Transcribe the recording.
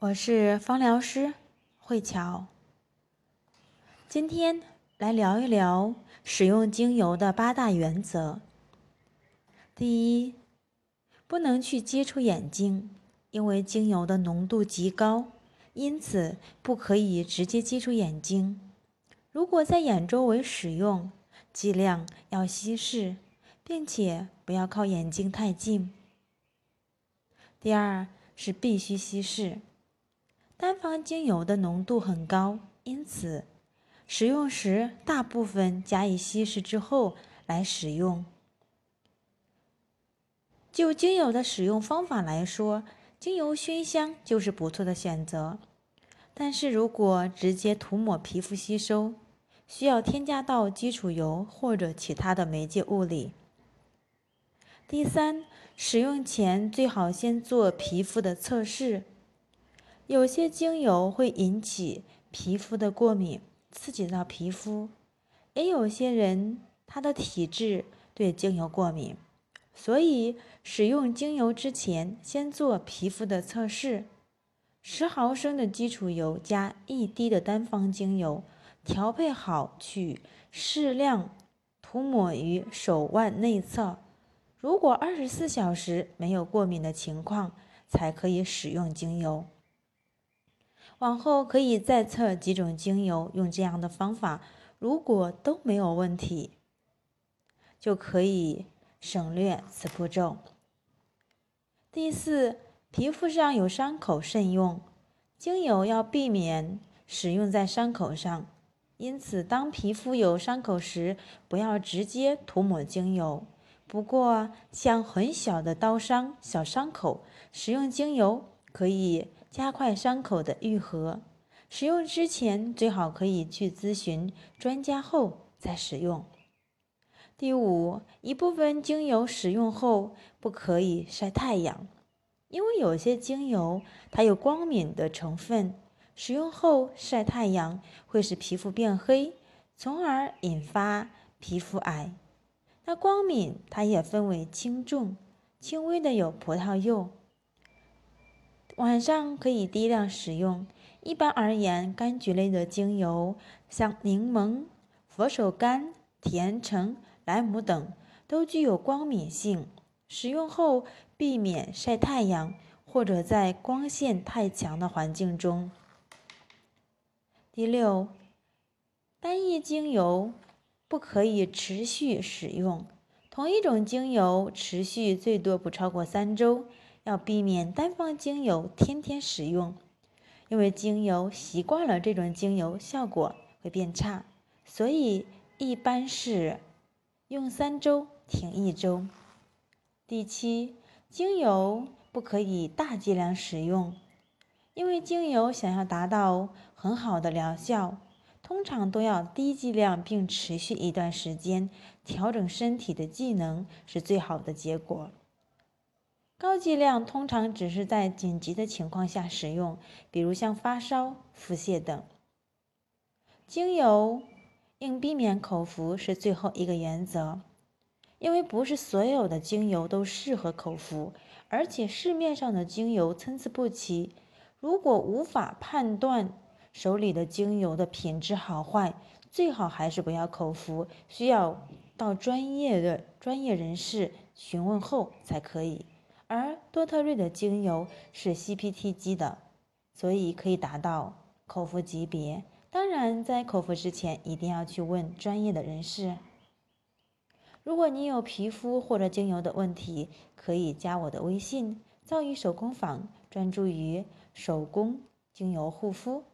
我是芳疗师慧乔，今天来聊一聊使用精油的八大原则。第一，不能去接触眼睛，因为精油的浓度极高，因此不可以直接接触眼睛。如果在眼周围使用，尽量要稀释，并且不要靠眼睛太近。第二是必须稀释。单方精油的浓度很高，因此使用时大部分加以稀释之后来使用。就精油的使用方法来说，精油熏香就是不错的选择。但是如果直接涂抹皮肤吸收，需要添加到基础油或者其他的媒介物里。第三，使用前最好先做皮肤的测试。有些精油会引起皮肤的过敏，刺激到皮肤；也有些人他的体质对精油过敏，所以使用精油之前先做皮肤的测试。十毫升的基础油加一滴的单方精油，调配好去适量涂抹于手腕内侧。如果二十四小时没有过敏的情况，才可以使用精油。往后可以再测几种精油，用这样的方法，如果都没有问题，就可以省略此步骤。第四，皮肤上有伤口慎用，精油要避免使用在伤口上，因此当皮肤有伤口时，不要直接涂抹精油。不过像很小的刀伤、小伤口，使用精油可以。加快伤口的愈合，使用之前最好可以去咨询专家后再使用。第五，一部分精油使用后不可以晒太阳，因为有些精油它有光敏的成分，使用后晒太阳会使皮肤变黑，从而引发皮肤癌。那光敏它也分为轻重，轻微的有葡萄柚。晚上可以低量使用。一般而言，柑橘类的精油，像柠檬、佛手柑、甜橙、莱姆等，都具有光敏性。使用后避免晒太阳或者在光线太强的环境中。第六，单一精油不可以持续使用。同一种精油持续最多不超过三周。要避免单方精油天天使用，因为精油习惯了这种精油效果会变差，所以一般是用三周停一周。第七，精油不可以大剂量使用，因为精油想要达到很好的疗效，通常都要低剂量并持续一段时间，调整身体的机能是最好的结果。高剂量通常只是在紧急的情况下使用，比如像发烧、腹泻等。精油应避免口服是最后一个原则，因为不是所有的精油都适合口服，而且市面上的精油参差不齐。如果无法判断手里的精油的品质好坏，最好还是不要口服，需要到专业的专业人士询问后才可以。而多特瑞的精油是 CPTG 的，所以可以达到口服级别。当然，在口服之前一定要去问专业的人士。如果你有皮肤或者精油的问题，可以加我的微信“造诣手工坊”，专注于手工精油护肤。